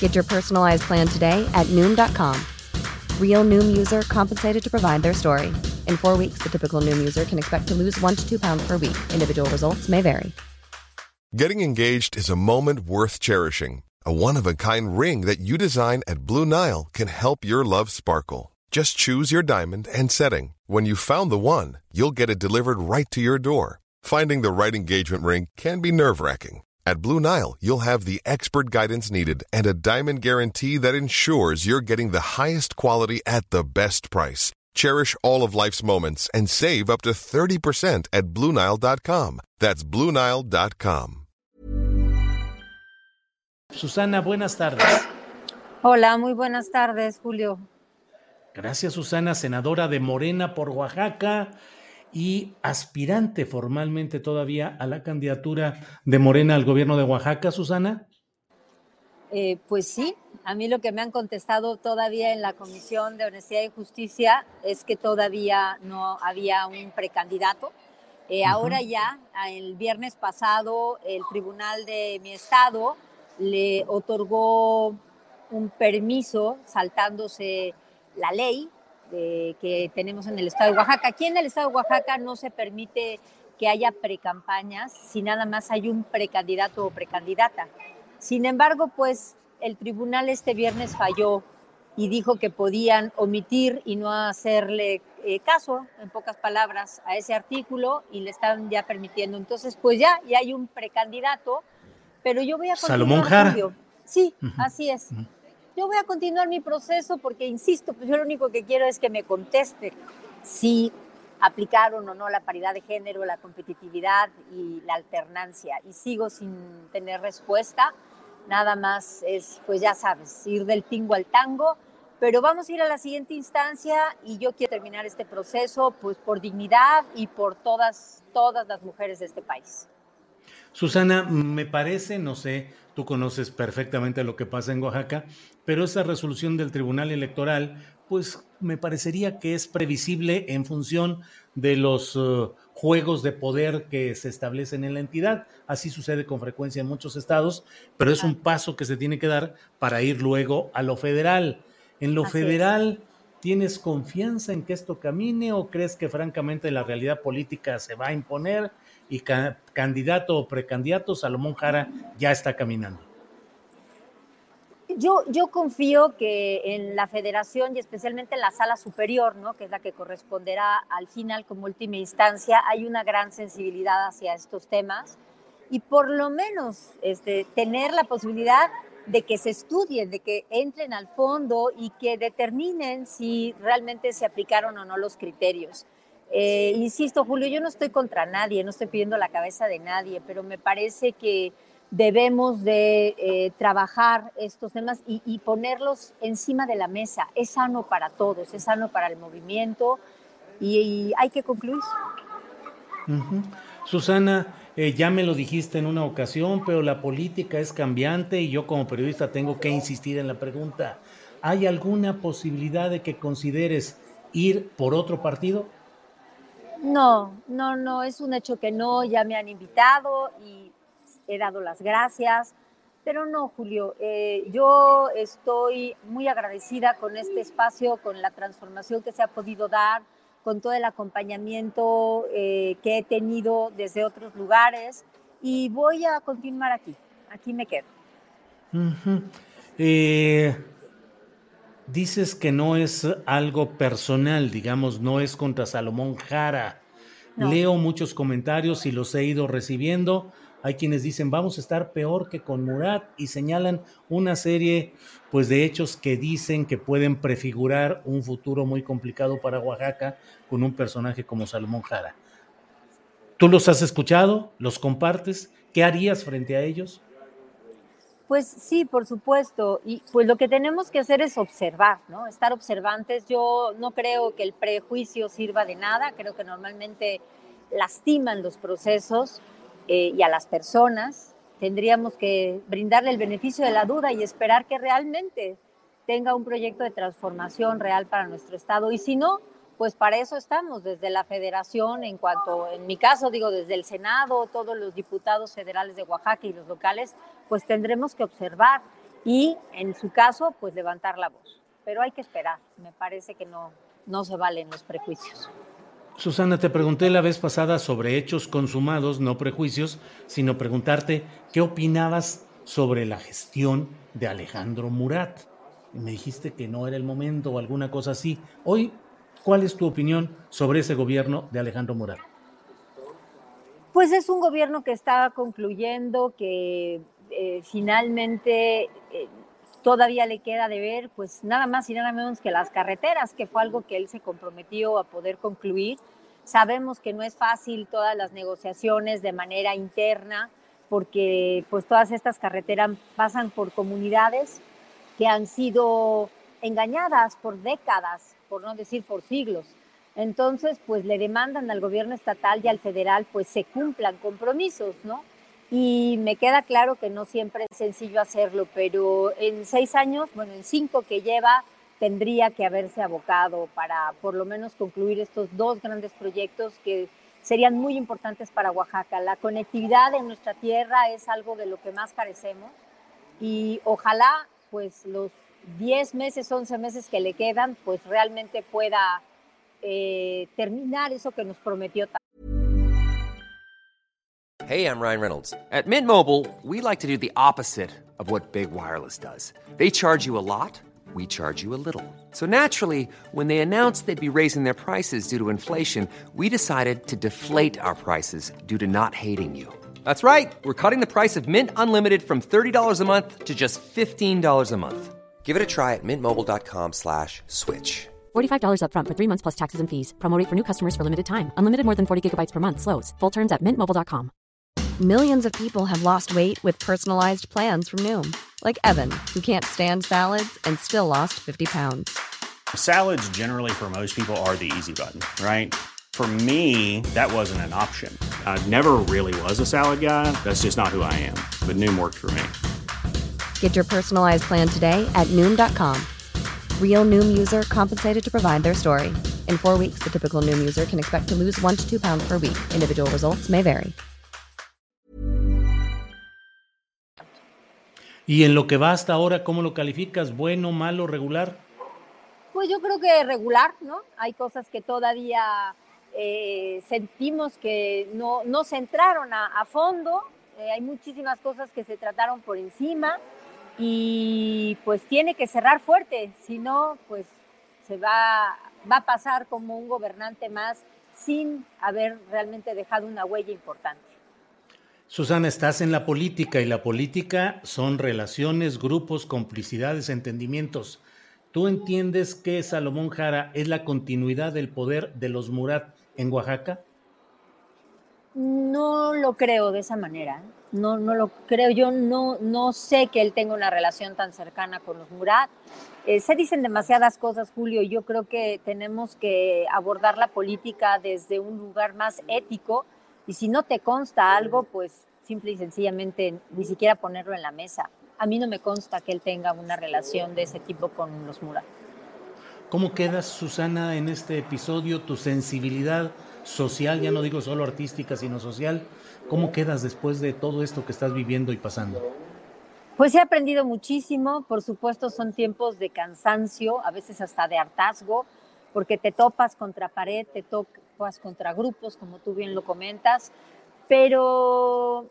Get your personalized plan today at Noom.com. Real Noom user compensated to provide their story. In four weeks, the typical Noom user can expect to lose one to two pounds per week. Individual results may vary. Getting engaged is a moment worth cherishing. A one of a kind ring that you design at Blue Nile can help your love sparkle. Just choose your diamond and setting. When you found the one, you'll get it delivered right to your door. Finding the right engagement ring can be nerve wracking. At Blue Nile, you'll have the expert guidance needed and a diamond guarantee that ensures you're getting the highest quality at the best price. Cherish all of life's moments and save up to 30% at BlueNile.com. That's BlueNile.com. Susana, buenas tardes. Hola, muy buenas tardes, Julio. Gracias, Susana, senadora de Morena por Oaxaca y aspirante formalmente todavía a la candidatura de Morena al gobierno de Oaxaca, Susana. Eh, pues sí, a mí lo que me han contestado todavía en la Comisión de Honestidad y Justicia es que todavía no había un precandidato. Eh, ahora ya, el viernes pasado, el tribunal de mi estado le otorgó un permiso saltándose la ley que tenemos en el estado de Oaxaca. Aquí en el estado de Oaxaca no se permite que haya precampañas si nada más hay un precandidato o precandidata. Sin embargo, pues el tribunal este viernes falló y dijo que podían omitir y no hacerle eh, caso, en pocas palabras, a ese artículo y le están ya permitiendo. Entonces, pues ya, ya hay un precandidato, pero yo voy a. Salomón Jara. Sí, así es yo voy a continuar mi proceso porque, insisto, pues yo lo único que quiero es que me conteste si aplicaron o no la paridad de género, la competitividad y la alternancia. Y sigo sin tener respuesta. Nada más es, pues ya sabes, ir del tingo al tango. Pero vamos a ir a la siguiente instancia y yo quiero terminar este proceso pues por dignidad y por todas, todas las mujeres de este país. Susana, me parece, no sé, tú conoces perfectamente lo que pasa en Oaxaca, pero esa resolución del Tribunal Electoral, pues me parecería que es previsible en función de los uh, juegos de poder que se establecen en la entidad. Así sucede con frecuencia en muchos estados, pero es un paso que se tiene que dar para ir luego a lo federal. En lo federal, ¿tienes confianza en que esto camine o crees que francamente la realidad política se va a imponer y candidato o precandidato Salomón Jara ya está caminando? Yo, yo confío que en la federación y especialmente en la sala superior, ¿no? que es la que corresponderá al final como última instancia, hay una gran sensibilidad hacia estos temas y por lo menos este, tener la posibilidad de que se estudien, de que entren al fondo y que determinen si realmente se aplicaron o no los criterios. Eh, insisto, Julio, yo no estoy contra nadie, no estoy pidiendo la cabeza de nadie, pero me parece que debemos de eh, trabajar estos temas y, ponerlos encima de la mesa. Es sano para todos, es sano para el movimiento y, hay que concluir. Susana, eh, ya me lo dijiste en una ocasión, pero la política es cambiante y yo como periodista tengo que insistir en la pregunta. ¿Hay alguna posibilidad de que consideres ir por otro partido? No, no, no, es un hecho que no, ya me han invitado y he dado las gracias, pero no, Julio, eh, yo estoy muy agradecida con este espacio, con la transformación que se ha podido dar, con todo el acompañamiento eh, que he tenido desde otros lugares. Y voy a continuar aquí, aquí me quedo. Eh, dices que no es algo personal, digamos, no es contra Salomón Jara. Leo muchos comentarios y los he ido recibiendo. Hay quienes dicen vamos a estar peor que con Murat y señalan una serie pues de hechos que dicen que pueden prefigurar un futuro muy complicado para Oaxaca con un personaje como Salomón Jara. ¿Tú los has escuchado? ¿Los compartes? ¿Qué harías frente a ellos? Pues sí, por supuesto. Y pues lo que tenemos que hacer es observar, ¿no? Estar observantes. Yo no creo que el prejuicio sirva de nada. Creo que normalmente lastiman los procesos eh, y a las personas. Tendríamos que brindarle el beneficio de la duda y esperar que realmente tenga un proyecto de transformación real para nuestro Estado. Y si no, pues para eso estamos desde la federación, en cuanto, en mi caso digo, desde el Senado, todos los diputados federales de Oaxaca y los locales, pues tendremos que observar y en su caso, pues levantar la voz. Pero hay que esperar, me parece que no, no se valen los prejuicios. Susana, te pregunté la vez pasada sobre hechos consumados, no prejuicios, sino preguntarte qué opinabas sobre la gestión de Alejandro Murat. Me dijiste que no era el momento o alguna cosa así. Hoy ¿Cuál es tu opinión sobre ese gobierno de Alejandro Murat? Pues es un gobierno que está concluyendo, que eh, finalmente eh, todavía le queda de ver, pues nada más y nada menos que las carreteras, que fue algo que él se comprometió a poder concluir. Sabemos que no es fácil todas las negociaciones de manera interna, porque pues todas estas carreteras pasan por comunidades que han sido engañadas por décadas por no decir por siglos. Entonces, pues le demandan al gobierno estatal y al federal, pues se cumplan compromisos, ¿no? Y me queda claro que no siempre es sencillo hacerlo, pero en seis años, bueno, en cinco que lleva, tendría que haberse abocado para por lo menos concluir estos dos grandes proyectos que serían muy importantes para Oaxaca. La conectividad en nuestra tierra es algo de lo que más carecemos y ojalá pues los 10 meses, 11 meses que le quedan, pues realmente pueda eh, terminar eso que nos prometió. Hey, I'm Ryan Reynolds. At Mint Mobile, we like to do the opposite of what Big Wireless does. They charge you a lot, we charge you a little. So naturally, when they announced they'd be raising their prices due to inflation, we decided to deflate our prices due to not hating you. That's right. We're cutting the price of Mint Unlimited from $30 a month to just $15 a month. Give it a try at mintmobile.com slash switch. $45 upfront for three months plus taxes and fees. Promote for new customers for limited time. Unlimited more than 40 gigabytes per month. Slows. Full terms at mintmobile.com. Millions of people have lost weight with personalized plans from Noom. Like Evan, who can't stand salads and still lost 50 pounds. Salads generally for most people are the easy button, right? For me, that wasn't an option. I never really was a salad guy. That's just not who I am. But Noom worked for me. Get your personalized plan today at noom.com. Real noom user compensated to provide their story. In four weeks, the typical noom user can expect to lose one to two pounds per week. Individual results may vary. Y en lo que va hasta ahora, ¿cómo lo calificas? ¿Bueno, malo, regular? Pues yo creo que regular, ¿no? Hay cosas que todavía eh, sentimos que no, no se entraron a, a fondo. Eh, hay muchísimas cosas que se trataron por encima y pues tiene que cerrar fuerte, si no, pues se va, va a pasar como un gobernante más sin haber realmente dejado una huella importante. Susana, estás en la política y la política son relaciones, grupos, complicidades, entendimientos. ¿Tú entiendes que Salomón Jara es la continuidad del poder de los Murat en Oaxaca? No lo creo de esa manera. No, no lo creo. Yo no, no sé que él tenga una relación tan cercana con los Murat. Eh, se dicen demasiadas cosas, Julio, y yo creo que tenemos que abordar la política desde un lugar más ético. Y si no te consta algo, pues simple y sencillamente ni siquiera ponerlo en la mesa. A mí no me consta que él tenga una relación de ese tipo con los Murat. ¿Cómo quedas, Susana, en este episodio? Tu sensibilidad social, ya no digo solo artística, sino social. ¿Cómo quedas después de todo esto que estás viviendo y pasando? Pues he aprendido muchísimo, por supuesto son tiempos de cansancio, a veces hasta de hartazgo, porque te topas contra pared, te topas contra grupos, como tú bien lo comentas, pero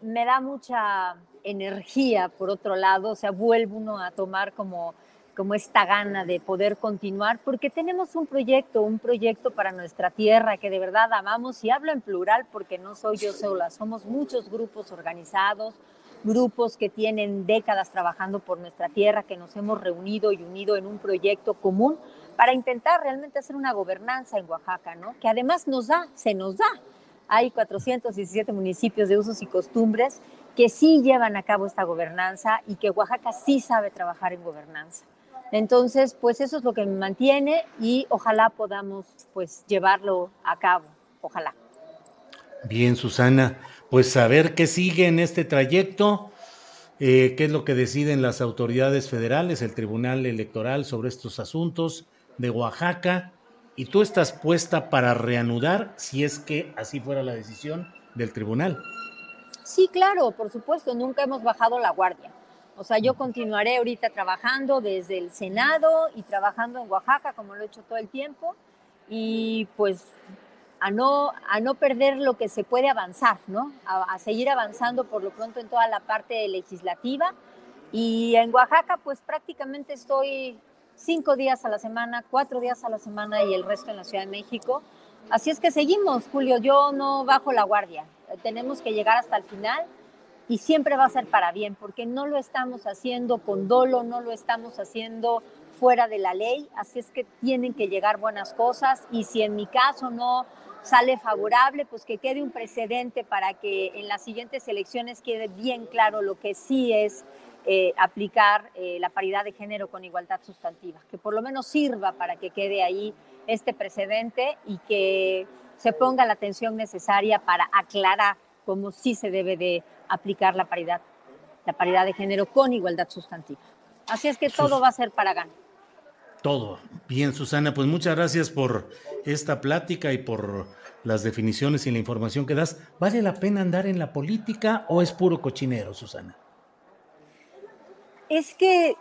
me da mucha energía por otro lado, o sea, vuelve uno a tomar como como esta gana de poder continuar, porque tenemos un proyecto, un proyecto para nuestra tierra que de verdad amamos, y hablo en plural porque no soy yo sola, somos muchos grupos organizados, grupos que tienen décadas trabajando por nuestra tierra, que nos hemos reunido y unido en un proyecto común para intentar realmente hacer una gobernanza en Oaxaca, ¿no? que además nos da, se nos da. Hay 417 municipios de usos y costumbres que sí llevan a cabo esta gobernanza y que Oaxaca sí sabe trabajar en gobernanza. Entonces, pues eso es lo que me mantiene y ojalá podamos pues llevarlo a cabo, ojalá. Bien, Susana, pues saber qué sigue en este trayecto, eh, qué es lo que deciden las autoridades federales, el Tribunal Electoral sobre estos asuntos de Oaxaca, y tú estás puesta para reanudar si es que así fuera la decisión del tribunal. Sí, claro, por supuesto, nunca hemos bajado la guardia. O sea, yo continuaré ahorita trabajando desde el Senado y trabajando en Oaxaca, como lo he hecho todo el tiempo, y pues a no, a no perder lo que se puede avanzar, ¿no? A, a, seguir avanzando por lo pronto en toda la parte legislativa. Y en Oaxaca, pues prácticamente estoy cinco días a la semana, cuatro días a la semana y el resto en la Ciudad de México. Así es que seguimos, Julio, yo no bajo la guardia. Tenemos que llegar hasta el final y siempre va a ser para bien, porque no lo estamos haciendo con dolo, no lo estamos haciendo fuera de la ley, así es que tienen que llegar buenas cosas y si en mi caso no sale favorable, pues que quede un precedente para que en las siguientes elecciones quede bien claro lo que sí es eh, aplicar eh, la paridad de género con igualdad sustantiva, que por lo menos sirva para que quede ahí este precedente y que se ponga la atención necesaria para aclarar cómo sí se debe de aplicar la paridad, la paridad de género con igualdad sustantiva. Así es que todo va a ser para ganar. Todo. Bien, Susana, pues muchas gracias por esta plática y por las definiciones y la información que das. ¿Vale la pena andar en la política o es puro cochinero, Susana? Es que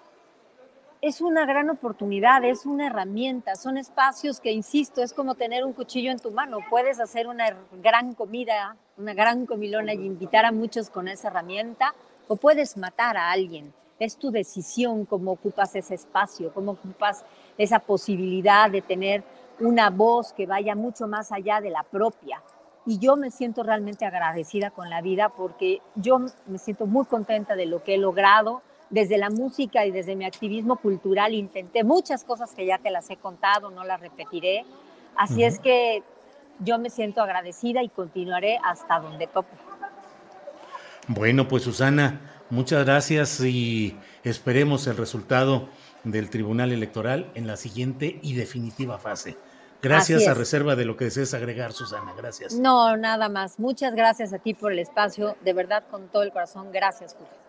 es una gran oportunidad, es una herramienta, son espacios que, insisto, es como tener un cuchillo en tu mano. Puedes hacer una gran comida, una gran comilona y invitar a muchos con esa herramienta, o puedes matar a alguien. Es tu decisión cómo ocupas ese espacio, cómo ocupas esa posibilidad de tener una voz que vaya mucho más allá de la propia. Y yo me siento realmente agradecida con la vida porque yo me siento muy contenta de lo que he logrado. Desde la música y desde mi activismo cultural intenté muchas cosas que ya te las he contado, no las repetiré. Así uh -huh. es que yo me siento agradecida y continuaré hasta donde tope. Bueno, pues Susana, muchas gracias y esperemos el resultado del Tribunal Electoral en la siguiente y definitiva fase. Gracias a reserva de lo que desees agregar, Susana. Gracias. No, nada más. Muchas gracias a ti por el espacio. De verdad, con todo el corazón. Gracias, Julio.